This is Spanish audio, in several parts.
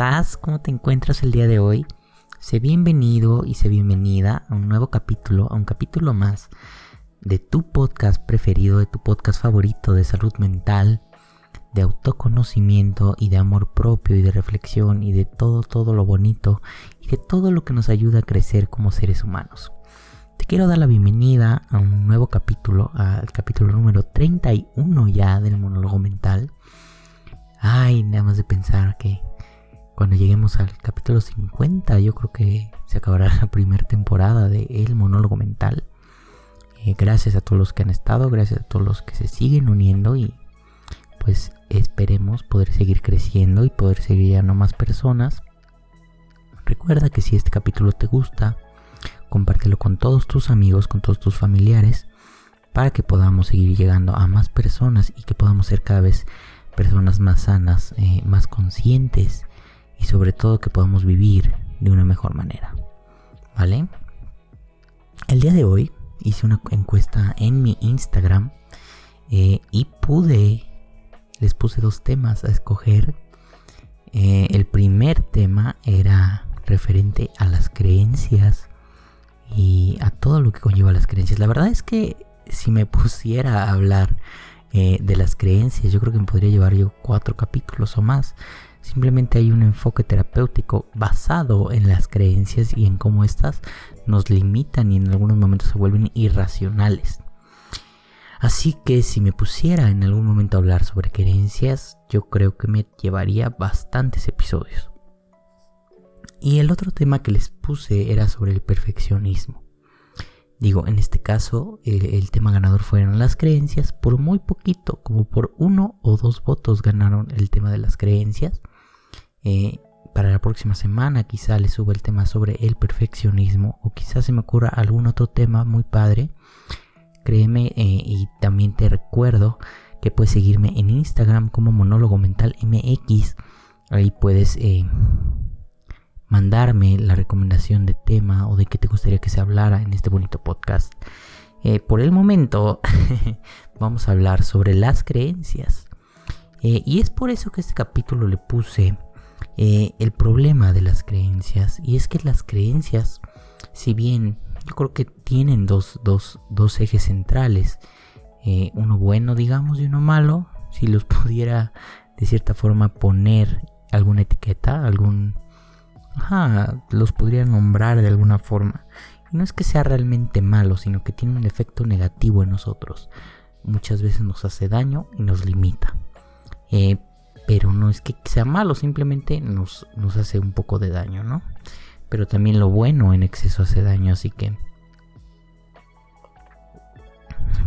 Hola, hola, ¿cómo estás? ¿Cómo te encuentras el día de hoy? Sé bienvenido y sé bienvenida a un nuevo capítulo, a un capítulo más de tu podcast preferido, de tu podcast favorito de salud mental, de autoconocimiento y de amor propio y de reflexión y de todo, todo lo bonito y de todo lo que nos ayuda a crecer como seres humanos. Te quiero dar la bienvenida a un nuevo capítulo, al capítulo número 31 ya del monólogo mental. Ay, nada más de pensar que cuando lleguemos al capítulo 50 yo creo que se acabará la primera temporada de El monólogo mental. Eh, gracias a todos los que han estado, gracias a todos los que se siguen uniendo y pues esperemos poder seguir creciendo y poder seguir a no más personas. Recuerda que si este capítulo te gusta, compártelo con todos tus amigos, con todos tus familiares, para que podamos seguir llegando a más personas y que podamos ser cada vez personas más sanas, eh, más conscientes y sobre todo que podamos vivir de una mejor manera. ¿Vale? El día de hoy hice una encuesta en mi Instagram eh, y pude, les puse dos temas a escoger. Eh, el primer tema era referente a las creencias y a todo lo que conlleva las creencias. La verdad es que si me pusiera a hablar eh, de las creencias, yo creo que me podría llevar yo cuatro capítulos o más. Simplemente hay un enfoque terapéutico basado en las creencias y en cómo éstas nos limitan y en algunos momentos se vuelven irracionales. Así que si me pusiera en algún momento a hablar sobre creencias, yo creo que me llevaría bastantes episodios. Y el otro tema que les puse era sobre el perfeccionismo. Digo, en este caso el, tema ganador fueron las creencias, por muy poquito, como por uno o dos votos ganaron el tema de las creencias. Eh, para la próxima semana quizá les suba el tema sobre el perfeccionismo o quizás se me ocurra algún otro tema muy padre. Créeme eh, y también te recuerdo que puedes seguirme en Instagram como monólogo mental MX. Ahí puedes eh, mandarme la recomendación de tema o de qué te gustaría que se hablara en este bonito podcast. Por el momento vamos a hablar sobre las creencias. y es por eso que este capítulo le puse eh, el problema de las creencias. Y es que las creencias, si bien yo creo que tienen dos, ejes centrales, eh, uno bueno, digamos, y uno malo, si los pudiera de cierta forma poner alguna etiqueta, algún... Ajá, los podría nombrar de alguna forma. Y no es que sea realmente malo, sino que tiene un efecto negativo en nosotros. Muchas veces nos hace daño y nos limita. Eh, pero no es que sea malo, simplemente nos, nos hace un poco de daño, ¿no? Pero también lo bueno en exceso hace daño, así que...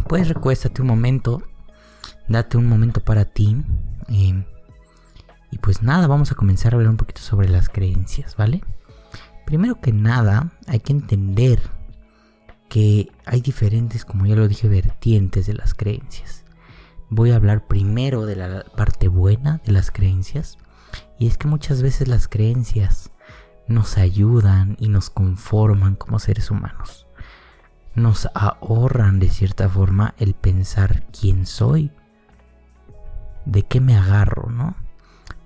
Pues recuéstate un momento, date un momento para ti. y pues nada, vamos a comenzar a hablar un poquito sobre las creencias, ¿vale? Primero que nada, hay que entender que hay diferentes, como ya lo dije, vertientes de las creencias voy a hablar primero de la parte buena de las creencias. Y es que muchas veces las creencias nos ayudan y nos conforman como seres humanos. Nos ahorran de cierta forma el pensar quién soy, de qué me agarro, ¿no?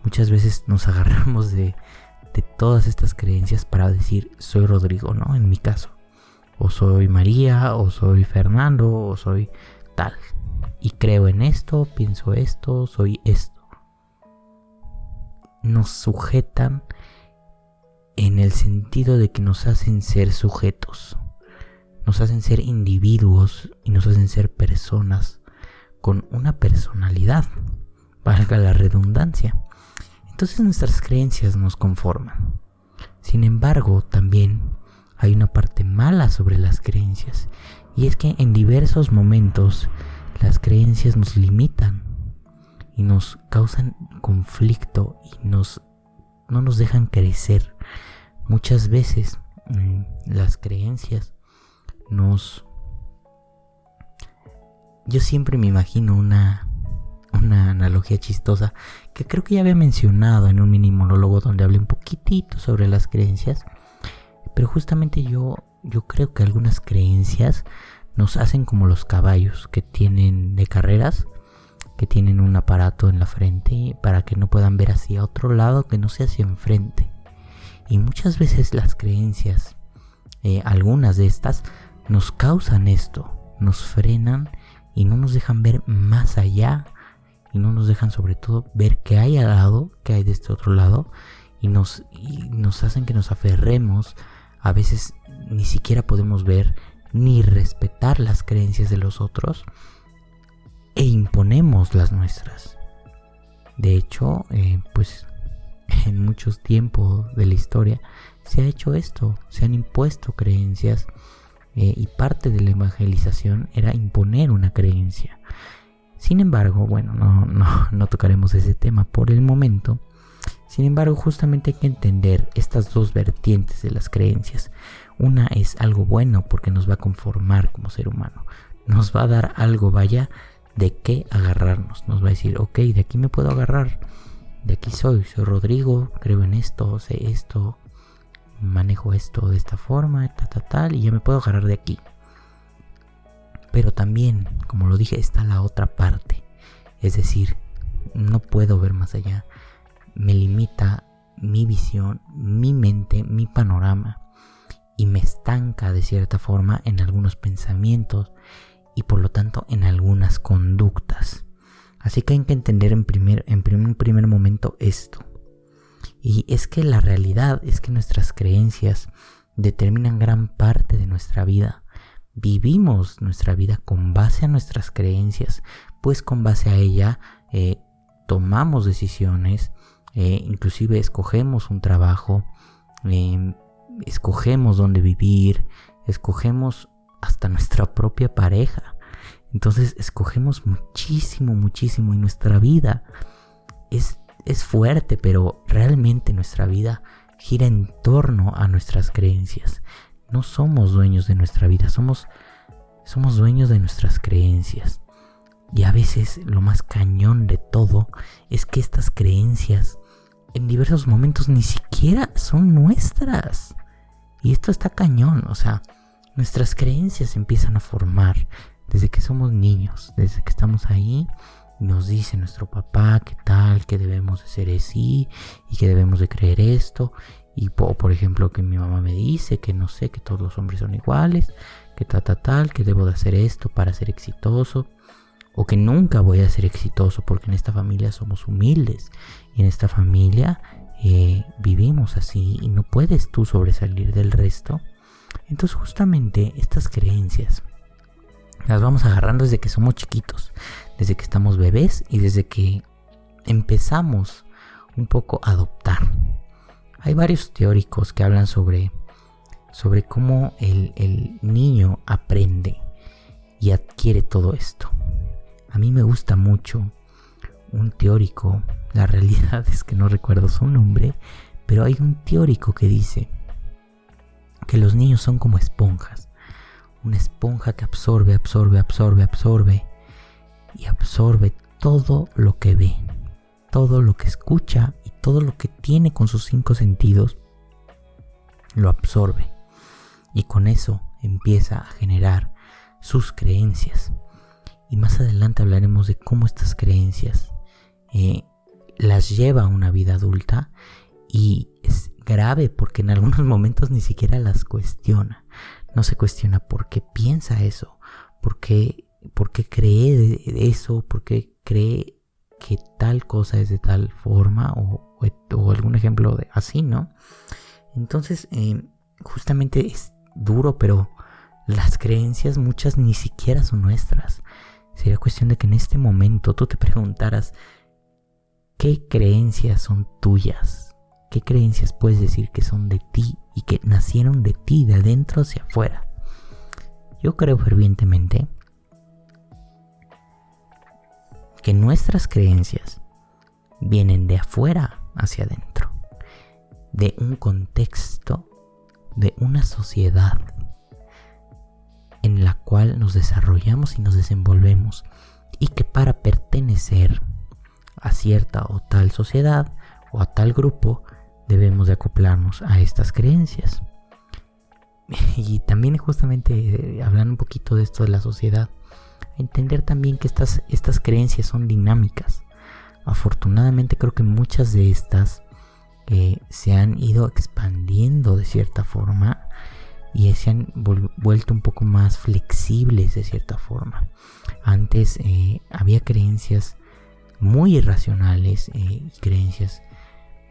Muchas veces nos agarramos de, todas estas creencias para decir soy Rodrigo, ¿no? En mi caso. O soy María, o soy Fernando, o soy tal, y creo en esto, pienso esto, soy esto. Nos sujetan en el sentido de que nos hacen ser sujetos, nos hacen ser individuos y nos hacen ser personas con una personalidad, valga la redundancia. Entonces nuestras creencias nos conforman. Sin embargo, también hay una parte mala sobre las creencias, y es que en diversos momentos las creencias nos limitan y nos causan conflicto y nos, no nos dejan crecer. Muchas veces mm, las creencias nos... Yo siempre me imagino una, una analogía chistosa que creo que ya había mencionado en un mini monólogo donde hablé un poquitito sobre las creencias. Pero justamente yo, yo creo que algunas creencias nos hacen como los caballos que tienen de carreras que tienen un aparato en la frente para que no puedan ver hacia otro lado que no sea hacia enfrente. Y muchas veces las creencias, eh, algunas de estas, nos causan esto, nos frenan y no nos dejan ver más allá y no nos dejan sobre todo ver qué hay al lado, qué hay de este otro lado y nos, y nos hacen que nos aferremos. A veces ni siquiera podemos ver ni respetar las creencias de los otros e imponemos las nuestras. De hecho, eh, pues en muchos tiempos de la historia se ha hecho esto, se han impuesto creencias eh, y parte de la evangelización era imponer una creencia. Sin embargo, bueno, no, no, no tocaremos ese tema por el momento. Sin embargo, justamente hay que entender estas dos vertientes de las creencias. Una es algo bueno porque nos va a conformar como ser humano. Nos va a dar algo, vaya, de qué agarrarnos. Nos va a decir, ok, de aquí me puedo agarrar. De aquí soy, soy Rodrigo, creo en esto, sé esto, manejo esto de esta forma, tal, tal, tal, y ya me puedo agarrar de aquí. Pero también, como lo dije, está la otra parte. Es decir, no puedo ver más allá. Me limita mi visión, mi mente, mi panorama. Y me estanca de cierta forma en algunos pensamientos y por lo tanto en algunas conductas. Así que hay que entender en, primer, en un primer momento esto. Y es que la realidad es que nuestras creencias determinan gran parte de nuestra vida. Vivimos nuestra vida con base a nuestras creencias, pues con base a ella eh, tomamos decisiones, eh, inclusive escogemos un trabajo, em, escogemos dónde vivir, escogemos hasta nuestra propia pareja. Entonces escogemos muchísimo, muchísimo y nuestra vida es, es fuerte, pero realmente nuestra vida gira en torno a nuestras creencias. No somos dueños de nuestra vida, somos, somos dueños de nuestras creencias. Y a veces lo más cañón de todo es que estas creencias en diversos momentos ni siquiera son nuestras. Y esto está cañón, o sea, nuestras creencias empiezan a formar desde que somos niños, desde que estamos ahí. Nos dice nuestro papá que tal, que debemos de ser así y que debemos de creer esto. Y por ejemplo que mi mamá me dice que no sé, que todos los hombres son iguales, que tal, tal, tal, que debo de hacer esto para ser exitoso. O que nunca voy a ser exitoso porque en esta familia somos humildes. Y en esta familia eh, vivimos así y no puedes tú sobresalir del resto entonces justamente estas creencias las vamos agarrando desde que somos chiquitos, desde que estamos bebés y desde que empezamos un poco a adoptar. Hay varios teóricos que hablan sobre, sobre cómo el, el niño aprende y adquiere todo esto. A mí me gusta mucho un teórico, la realidad es que no recuerdo su nombre, pero hay un teórico que dice que los niños son como esponjas. Una esponja que absorbe, absorbe, absorbe, absorbe y absorbe todo lo que ve, todo lo que escucha y todo lo que tiene con sus cinco sentidos, lo absorbe. Y con eso empieza a generar sus creencias. Y más adelante hablaremos de cómo estas creencias eh, las lleva a una vida adulta y es grave porque en algunos momentos ni siquiera las cuestiona. No se cuestiona por qué piensa eso, por qué, cree eso, por qué cree que tal cosa es de tal forma o, algún ejemplo de así, ¿no? Entonces, eh, justamente es duro, pero las creencias muchas ni siquiera son nuestras. Sería cuestión de que en este momento tú te preguntaras, ¿qué creencias son tuyas? ¿Qué creencias puedes decir que son de ti y que nacieron de ti, de adentro hacia afuera? Yo creo fervientemente que nuestras creencias vienen de afuera hacia adentro, de un contexto, de una sociedad en la cual nos desarrollamos y nos desenvolvemos y que para pertenecer a cierta o tal sociedad o a tal grupo debemos de acoplarnos a estas creencias. Y también justamente eh, hablando un poquito de esto de la sociedad, entender también que estas, estas creencias son dinámicas. Afortunadamente creo que muchas de estas eh, se han ido expandiendo de cierta forma y se han vuelto un poco más flexibles de cierta forma. Antes eh, había creencias muy irracionales, eh, creencias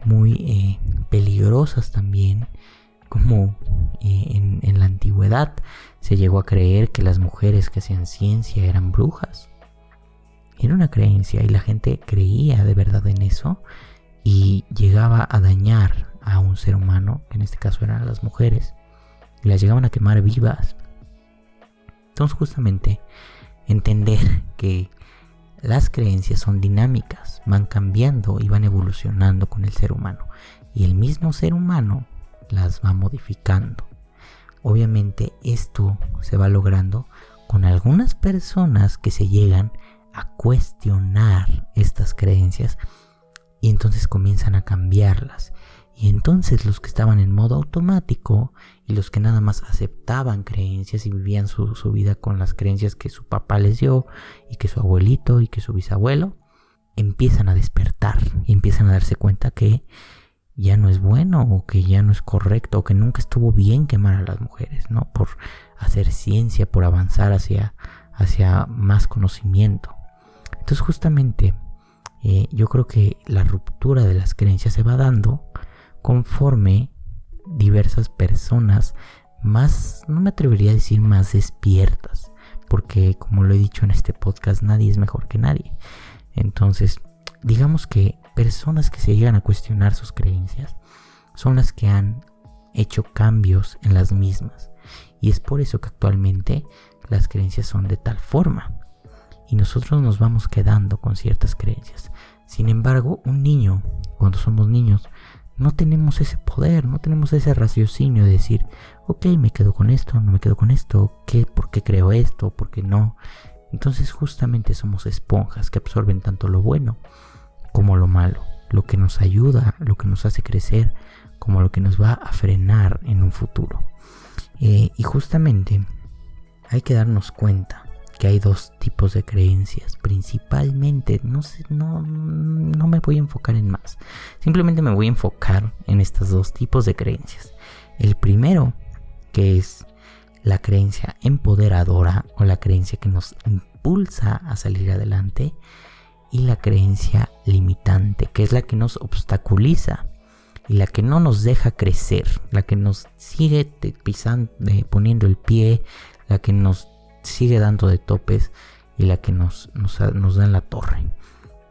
muy peligrosas también, como en, en la antigüedad se llegó a creer que las mujeres que hacían ciencia eran brujas. Era una creencia y la gente creía de verdad en eso y llegaba a dañar a un ser humano, que en este caso eran las mujeres, y las llegaban a quemar vivas. Entonces justamente entender que las creencias son dinámicas, van cambiando y van evolucionando con el ser humano. Y el mismo ser humano las va modificando. Obviamente esto se va logrando con algunas personas que se llegan a cuestionar estas creencias y entonces comienzan a cambiarlas. Y entonces los que estaban en modo automático y los que nada más aceptaban creencias y vivían su, vida con las creencias que su papá les dio y que su abuelito y que su bisabuelo, empiezan a despertar y empiezan a darse cuenta que ya no es bueno o que ya no es correcto o que nunca estuvo bien quemar a las mujeres, ¿no? Por hacer ciencia, por avanzar hacia, hacia más conocimiento. Entonces justamente eh, yo creo que la ruptura de las creencias se va dando conforme diversas personas más, no me atrevería a decir más despiertas, porque como lo he dicho en este podcast, nadie es mejor que nadie. Entonces, digamos que personas que se llegan a cuestionar sus creencias son las que han hecho cambios en las mismas. Y es por eso que actualmente las creencias son de tal forma. Y nosotros nos vamos quedando con ciertas creencias. Sin embargo, un niño, cuando somos niños, no tenemos ese poder, no tenemos ese raciocinio de decir, ok, me quedo con esto, no me quedo con esto, ¿qué? ¿por qué creo esto? ¿Por qué no? Entonces justamente somos esponjas que absorben tanto lo bueno como lo malo, lo que nos ayuda, lo que nos hace crecer, como lo que nos va a frenar en un futuro. Eh, y justamente hay que darnos cuenta que hay dos tipos de creencias, principalmente, no, sé, no, no me voy a enfocar en más, simplemente me voy a enfocar en estos dos tipos de creencias. El primero, que es la creencia empoderadora o la creencia que nos impulsa a salir adelante, y la creencia limitante, que es la que nos obstaculiza y la que no nos deja crecer, la que nos sigue pisando, poniendo el pie, la que nos sigue dando de topes y la que nos, nos, da en la torre.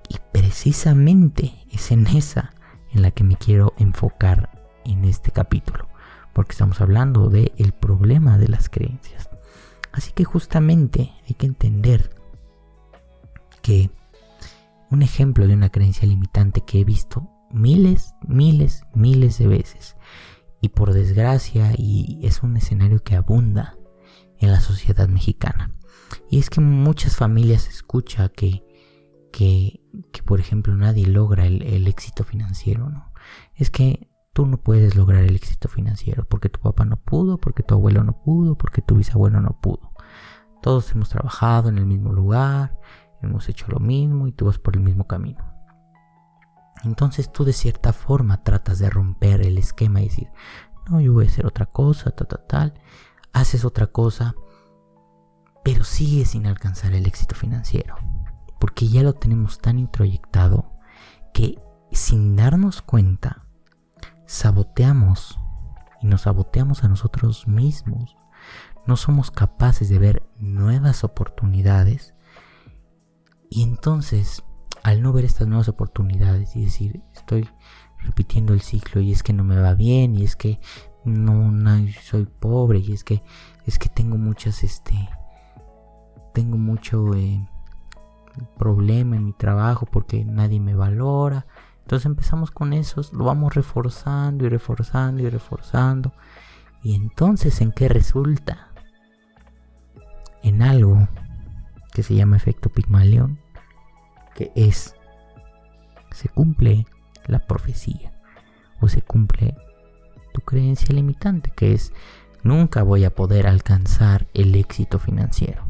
Y precisamente es en esa en la que me quiero enfocar en este capítulo, porque estamos hablando del el problema de las creencias. Así que justamente hay que entender que un ejemplo de una creencia limitante que he visto miles, miles, miles de veces. Y por desgracia, y es un escenario que abunda en la sociedad mexicana. Y es que muchas familias escucha que, que, que por ejemplo, nadie logra el, éxito financiero, ¿no? Es que tú no puedes lograr el éxito financiero porque tu papá no pudo, porque tu abuelo no pudo, porque tu bisabuelo no pudo. Todos hemos trabajado en el mismo lugar, hemos hecho lo mismo y tú vas por el mismo camino. Entonces tú de cierta forma tratas de romper el esquema y decir, no, yo voy a hacer otra cosa, tal, tal, tal. Haces otra cosa, pero sigues sin alcanzar el éxito financiero. Porque ya lo tenemos tan introyectado que sin darnos cuenta, saboteamos y nos saboteamos a nosotros mismos. No somos capaces de ver nuevas oportunidades y entonces, al no ver estas nuevas oportunidades y decir, estoy repitiendo el ciclo y es que no me va bien y es que no, soy pobre y es que es que tengo muchas este tengo mucho eh, problema en mi trabajo porque nadie me valora. Entonces empezamos con esos lo vamos reforzando y reforzando y reforzando. Y entonces en qué resulta en algo que se llama efecto Pigmalión, que es, se cumple la profecía o se cumple tu creencia limitante, que es, nunca voy a poder alcanzar el éxito financiero.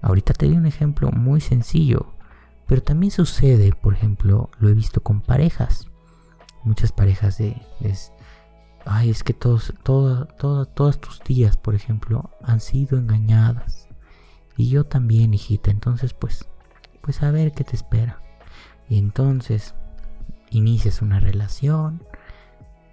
Ahorita te doy un ejemplo muy sencillo, pero también sucede, por ejemplo, lo he visto con parejas. Muchas parejas de, ay, es que todos, todos tus días, por ejemplo, han sido engañadas. Y yo también, hijita. Entonces, pues, pues a ver qué te espera. Y entonces inicias una relación,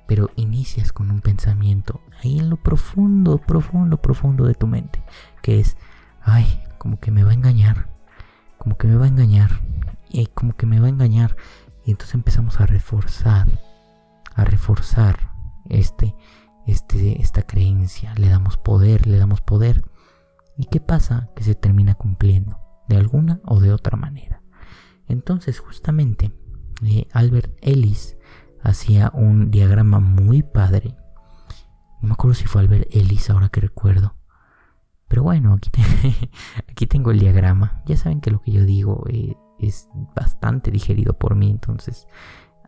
pero inicias con un pensamiento ahí en lo profundo, profundo, profundo de tu mente, que es, ay, como que me va a engañar, como que me va a engañar, y como que me va a engañar. Y entonces empezamos a reforzar, a reforzar este, este, esta creencia, le damos poder, le damos poder. ¿Y qué pasa? Que se termina cumpliendo, de alguna o de otra manera. Entonces, justamente, eh, Albert Ellis hacía un diagrama muy padre. No me acuerdo si fue Albert Ellis, ahora que recuerdo. Pero bueno, aquí, tengo el diagrama. Ya saben que lo que yo digo eh, es bastante digerido por mí, entonces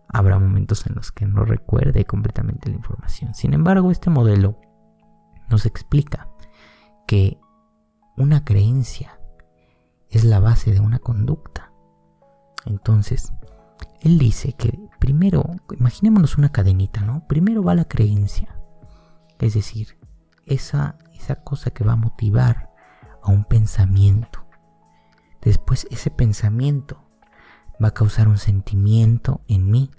habrá momentos en los que no recuerde completamente la información. Sin embargo, este modelo nos explica que una creencia es la base de una conducta. Entonces, él dice que primero, imaginémonos una cadenita, ¿no? Primero va la creencia, es decir, esa, esa cosa que va a motivar a un pensamiento. Después ese pensamiento va a causar un sentimiento en mí.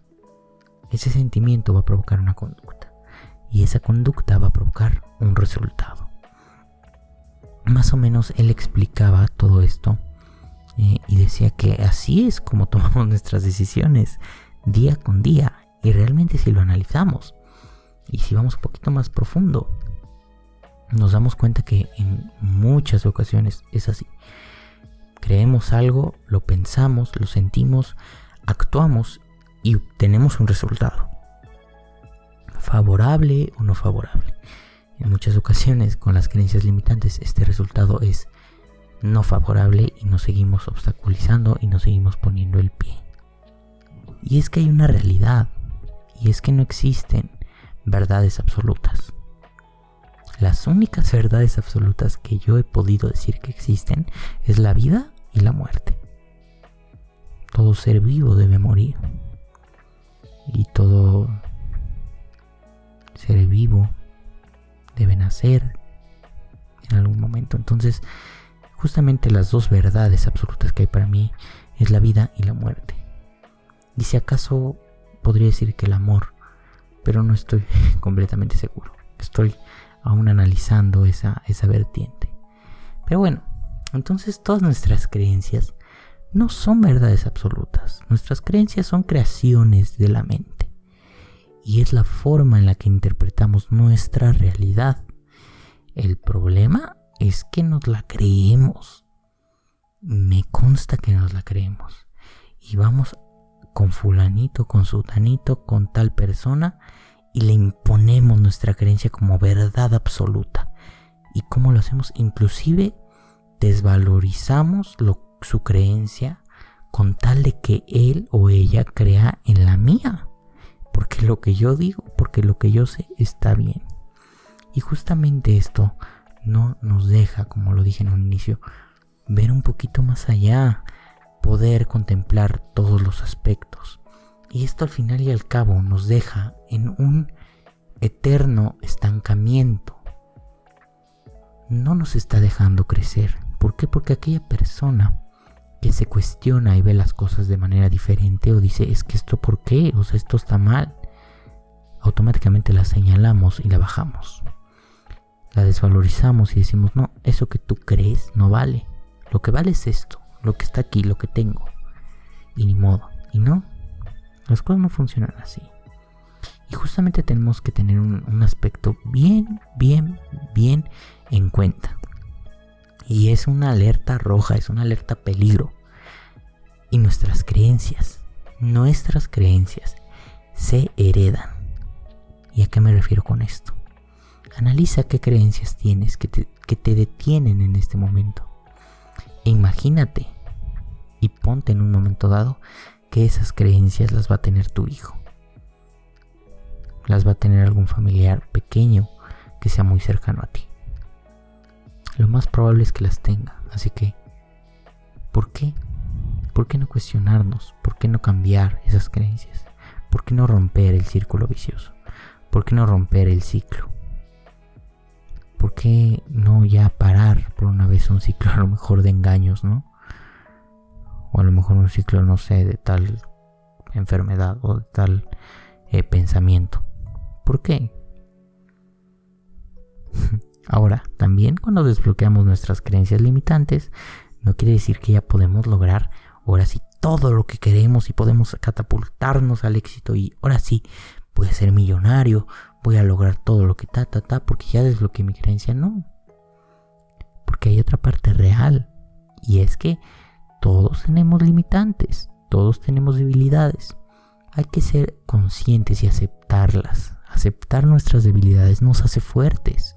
Ese sentimiento va a provocar una conducta. Y esa conducta va a provocar un resultado. Más o menos él explicaba todo esto eh, y decía que así es como tomamos nuestras decisiones día con día. Y realmente si lo analizamos y si vamos un poquito más profundo, nos damos cuenta que en muchas ocasiones es así. Creemos algo, lo pensamos, lo sentimos, actuamos y obtenemos un resultado. Favorable o no favorable. En muchas ocasiones con las creencias limitantes este resultado es no favorable y nos seguimos obstaculizando y nos seguimos poniendo el pie. Y es que hay una realidad y es que no existen verdades absolutas. Las únicas verdades absolutas que yo he podido decir que existen es la vida y la muerte. Todo ser vivo debe morir. Y todo ser vivo debe nacer en algún momento. Entonces, justamente las dos verdades absolutas que hay para mí es la vida y la muerte. Y si acaso podría decir que el amor, pero no estoy completamente seguro. Estoy aún analizando esa, esa vertiente. Pero bueno, entonces todas nuestras creencias no son verdades absolutas. Nuestras creencias son creaciones de la mente. Y es la forma en la que interpretamos nuestra realidad. El problema es que nos la creemos. Me consta que nos la creemos. Y vamos con fulanito, con sutanito, con tal persona y le imponemos nuestra creencia como verdad absoluta. ¿Y cómo lo hacemos? Inclusive desvalorizamos su creencia con tal de que él o ella crea en la mía. Porque lo que yo digo, porque lo que yo sé está bien. Y justamente esto no nos deja, como lo dije en un inicio, ver un poquito más allá, poder contemplar todos los aspectos y esto al final y al cabo nos deja en un eterno estancamiento. No nos está dejando crecer. ¿Por qué? Porque aquella persona que se cuestiona y ve las cosas de manera diferente o dice, es que esto por qué, o sea, esto está mal, automáticamente la señalamos y la bajamos. La desvalorizamos y decimos, no, eso que tú crees no vale. Lo que vale es esto, lo que está aquí, lo que tengo. Y ni modo. Y no, las cosas no funcionan así. Y justamente tenemos que tener un, aspecto bien, bien, bien en cuenta. Y es una alerta roja, es una alerta peligro. Y nuestras creencias, nuestras creencias, se heredan. ¿Y a qué me refiero con esto? Analiza qué creencias tienes que te, que te detienen en este momento. E imagínate y ponte en un momento dado que esas creencias las va a tener tu hijo. Las va a tener algún familiar pequeño que sea muy cercano a ti. Lo más probable es que las tenga, así que ¿Por qué? ¿Por qué no cuestionarnos? ¿Por qué no cambiar esas creencias? ¿Por qué no romper el círculo vicioso? ¿Por qué no romper el ciclo? ¿Por qué no ya parar por una vez un ciclo a lo mejor de engaños, ¿no? O a lo mejor un ciclo, no sé, de tal enfermedad o de tal eh, pensamiento. ¿Por qué? Ahora, también cuando desbloqueamos nuestras creencias limitantes, no quiere decir que ya podemos lograr ahora sí todo lo que queremos y podemos catapultarnos al éxito y ahora sí a ser millonario, voy a lograr todo lo que ta, ta, ta, porque ya desbloqueé mi creencia. No. Porque hay otra parte real y es que todos tenemos limitantes, todos tenemos debilidades. Hay que ser conscientes y aceptarlas. Aceptar nuestras debilidades nos hace fuertes.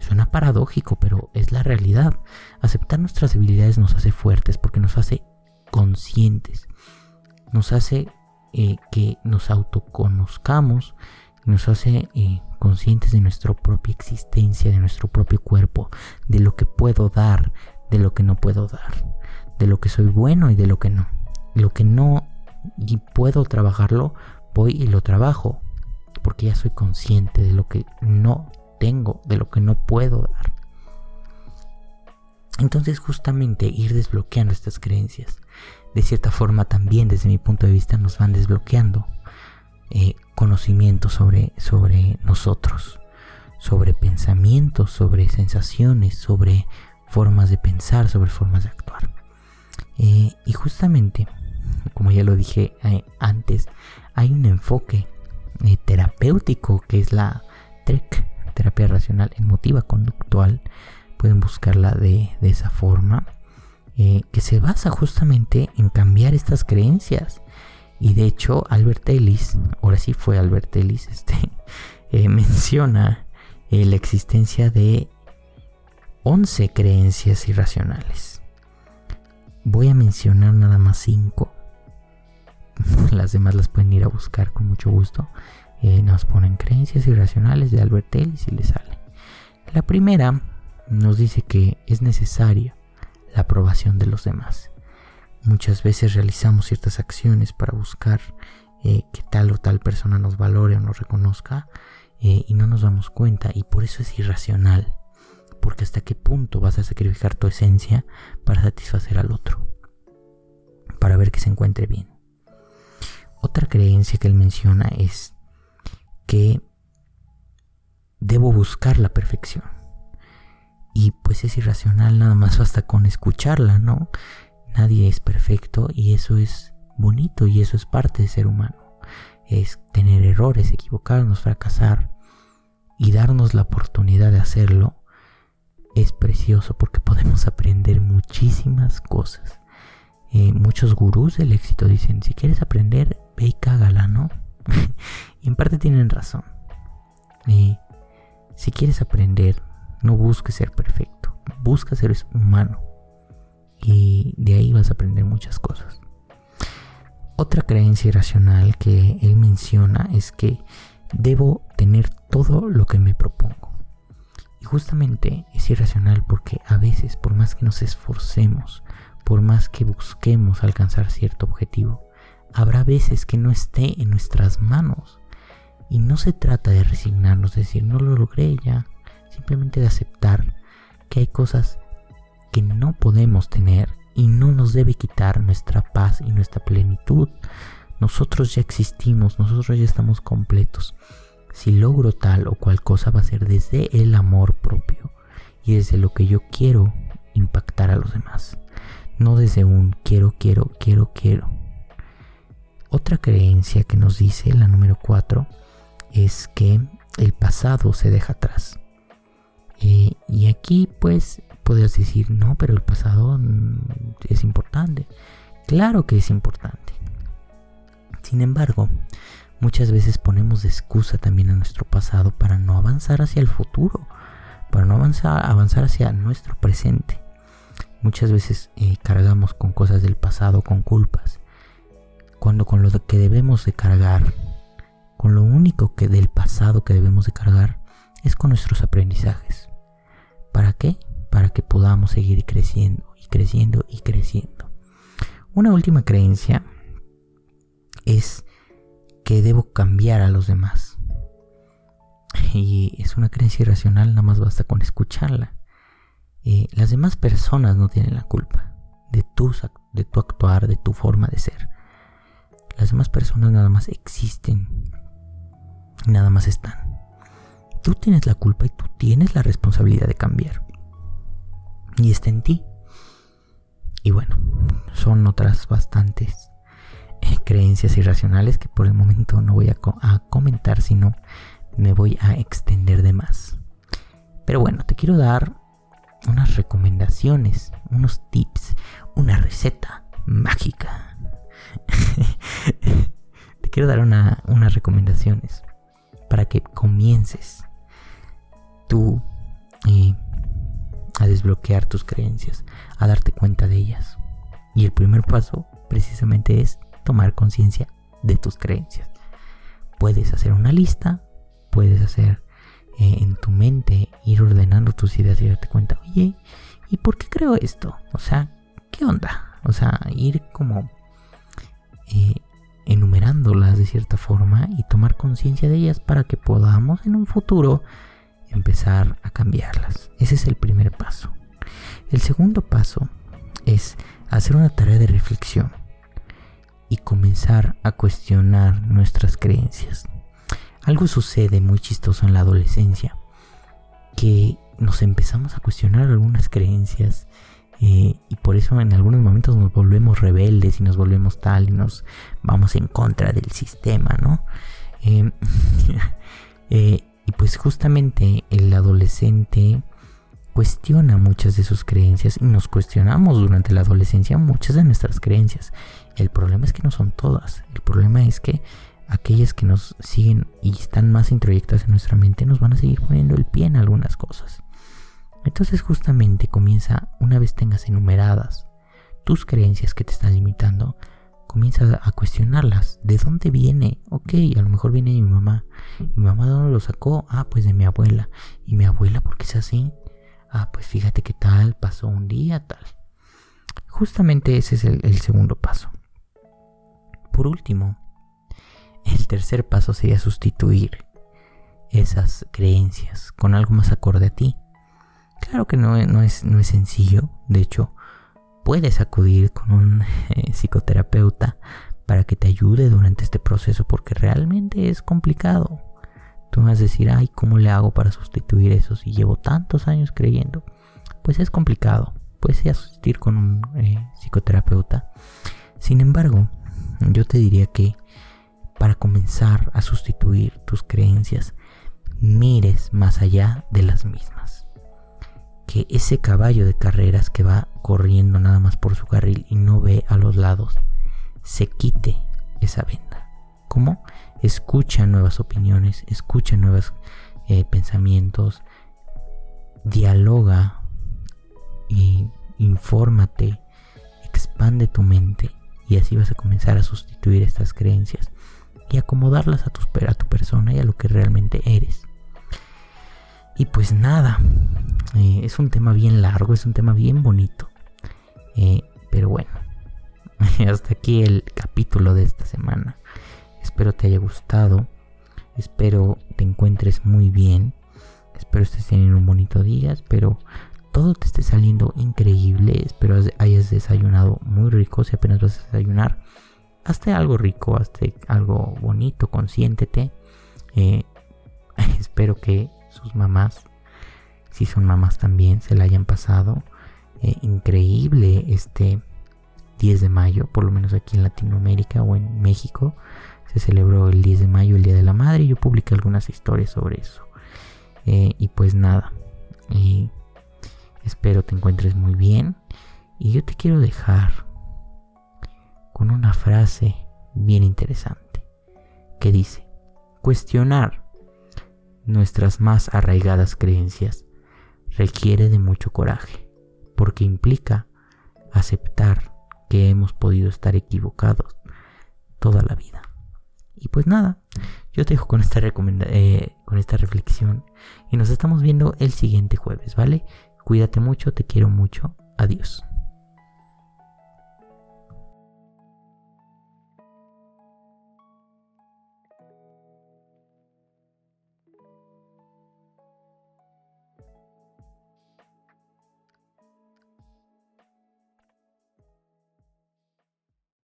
Suena paradójico, pero es la realidad. Aceptar nuestras debilidades nos hace fuertes porque nos hace conscientes. Nos hace eh, que nos autoconozcamos, nos hace eh, conscientes de nuestra propia existencia, de nuestro propio cuerpo, de lo que puedo dar, de lo que no puedo dar, de lo que soy bueno y de lo que no. Lo que no y puedo trabajarlo, voy y lo trabajo, porque ya soy consciente de lo que no tengo, de lo que no puedo dar. Entonces justamente ir desbloqueando estas creencias, de cierta forma también desde mi punto de vista nos van desbloqueando eh, conocimientos sobre, sobre nosotros, sobre pensamientos, sobre sensaciones, sobre formas de pensar, sobre formas de actuar. Eh, y justamente, como ya lo dije eh, antes, hay un enfoque terapéutico que es la TREC, terapia racional emotiva conductual, pueden buscarla de, esa forma, eh, que se basa justamente en cambiar estas creencias. Y de hecho, Albert Ellis, ahora sí fue Albert Ellis, este, eh, menciona eh, la existencia de 11 creencias irracionales. Voy a mencionar nada más 5. Las demás las pueden ir a buscar con mucho gusto. Eh, nos ponen creencias irracionales de Albert Ellis y le sale. La primera nos dice que es necesaria la aprobación de los demás. Muchas veces realizamos ciertas acciones para buscar eh, que tal o tal persona nos valore o nos reconozca eh, y no nos damos cuenta y por eso es irracional. Porque hasta qué punto vas a sacrificar tu esencia para satisfacer al otro. Para ver que se encuentre bien. Otra creencia que él menciona es que debo buscar la perfección. Y pues es irracional nada más basta con escucharla, ¿no? Nadie es perfecto y eso es bonito y eso es parte de ser humano. Es tener errores, equivocarnos, fracasar y darnos la oportunidad de hacerlo es precioso porque podemos aprender muchísimas cosas. Eh, muchos gurús del éxito dicen, si quieres aprender, ve y cágala, ¿no? y en parte tienen razón. Y si quieres aprender, no busques ser perfecto, busca ser humano. Y de ahí vas a aprender muchas cosas. Otra creencia irracional que él menciona es que debo tener todo lo que me propongo. Y justamente es irracional porque a veces, por más que nos esforcemos, por más que busquemos alcanzar cierto objetivo, habrá veces que no esté en nuestras manos. Y no se trata de resignarnos, de decir, no lo logré ya. Simplemente de aceptar que hay cosas que no podemos tener y no nos debe quitar nuestra paz y nuestra plenitud. Nosotros ya existimos, nosotros ya estamos completos. Si logro tal o cual cosa va a ser desde el amor propio y desde lo que yo quiero impactar a los demás. No desde un quiero, quiero, quiero, quiero. Otra creencia que nos dice la número 4 es que el pasado se deja atrás. Eh, y aquí pues podrías decir, no, pero el pasado mm, es importante. Claro que es importante. Sin embargo, muchas veces ponemos de excusa también a nuestro pasado para no avanzar hacia el futuro, para no avanzar, avanzar hacia nuestro presente. Muchas veces eh, cargamos con cosas del pasado, con culpas cuando con lo que debemos de cargar, con lo único que del pasado que debemos de cargar, es con nuestros aprendizajes. ¿Para qué? Para que podamos seguir creciendo y creciendo y creciendo. Una última creencia es que debo cambiar a los demás. Y es una creencia irracional, nada más basta con escucharla. Eh, las demás personas no tienen la culpa de tu, de tu actuar, de tu forma de ser. Las demás personas nada más existen, nada más están. Tú tienes la culpa y tú tienes la responsabilidad de cambiar. Y está en ti. Y bueno, son otras bastantes eh, creencias irracionales que por el momento no voy a, comentar, sino me voy a extender de más. Pero bueno, te quiero dar unas recomendaciones, unos tips, una receta mágica. Te quiero dar unas recomendaciones para que comiences tú eh, a desbloquear tus creencias, a darte cuenta de ellas. Y el primer paso precisamente es tomar conciencia de tus creencias. Puedes hacer una lista, puedes hacer eh, en tu mente ir ordenando tus ideas y darte cuenta, oye, ¿y por qué creo esto? O sea, ¿qué onda? O sea, ir como eh, enumerándolas de cierta forma y tomar conciencia de ellas para que podamos en un futuro empezar a cambiarlas. Ese es el primer paso. El segundo paso es hacer una tarea de reflexión y comenzar a cuestionar nuestras creencias. Algo sucede muy chistoso en la adolescencia, que nos empezamos a cuestionar algunas creencias eh, y por eso en algunos momentos nos volvemos rebeldes y nos volvemos tal y nos vamos en contra del sistema, ¿no? Em, eh, y pues justamente el adolescente cuestiona muchas de sus creencias y nos cuestionamos durante la adolescencia muchas de nuestras creencias. El problema es que no son todas. El problema es que aquellas que nos siguen y están más introyectadas en nuestra mente nos van a seguir poniendo el pie en algunas cosas. Entonces justamente comienza, una vez tengas enumeradas tus creencias que te están limitando, comienza a cuestionarlas. ¿De dónde viene? Ok, a lo mejor viene de mi mamá. ¿Y mi mamá de dónde lo sacó? Ah, pues de mi abuela. ¿Y mi abuela por qué es así? Ah, pues fíjate qué tal, pasó un día tal. Justamente ese es el segundo paso. Por último, el tercer paso sería sustituir esas creencias con algo más acorde a ti. Claro que no, es, no es sencillo, de hecho, puedes acudir con un eh, psicoterapeuta para que te ayude durante este proceso porque realmente es complicado. Tú vas a decir, ay, ¿cómo le hago para sustituir eso si llevo tantos años creyendo? Pues es complicado. Puedes asistir con un eh, psicoterapeuta. Sin embargo, yo te diría que para comenzar a sustituir tus creencias, mires más allá de las mismas. Que ese caballo de carreras que va corriendo nada más por su carril y no ve a los lados, se quite esa venda. ¿Cómo? Escucha nuevas opiniones, escucha nuevos eh, pensamientos, dialoga y infórmate, expande tu mente y así vas a comenzar a sustituir estas creencias y acomodarlas a tu, a tu persona y a lo que realmente eres. Y pues nada, eh, es un tema bien largo, es un tema bien bonito. Eh, pero bueno, hasta aquí el capítulo de esta semana. Espero te haya gustado. Espero te encuentres muy bien. Espero estés teniendo un bonito día. Espero todo te esté saliendo increíble. Espero hayas desayunado muy rico. Si apenas vas a desayunar, hazte algo rico, hazte algo bonito, consiéntete. Eh, espero que sus mamás, si son mamás también, se la hayan pasado eh, increíble este 10 de mayo, por lo menos aquí en Latinoamérica o en México. Se celebró el 10 de mayo, el Día de la Madre, y yo publiqué algunas historias sobre eso. Eh, y pues nada, espero te encuentres muy bien. Y yo te quiero dejar con una frase bien interesante que dice, cuestionar nuestras más arraigadas creencias requiere de mucho coraje, porque implica aceptar que hemos podido estar equivocados toda la vida. Y pues nada, yo te dejo con esta, eh, con esta reflexión y nos estamos viendo el siguiente jueves, ¿vale? Cuídate mucho, te quiero mucho, adiós.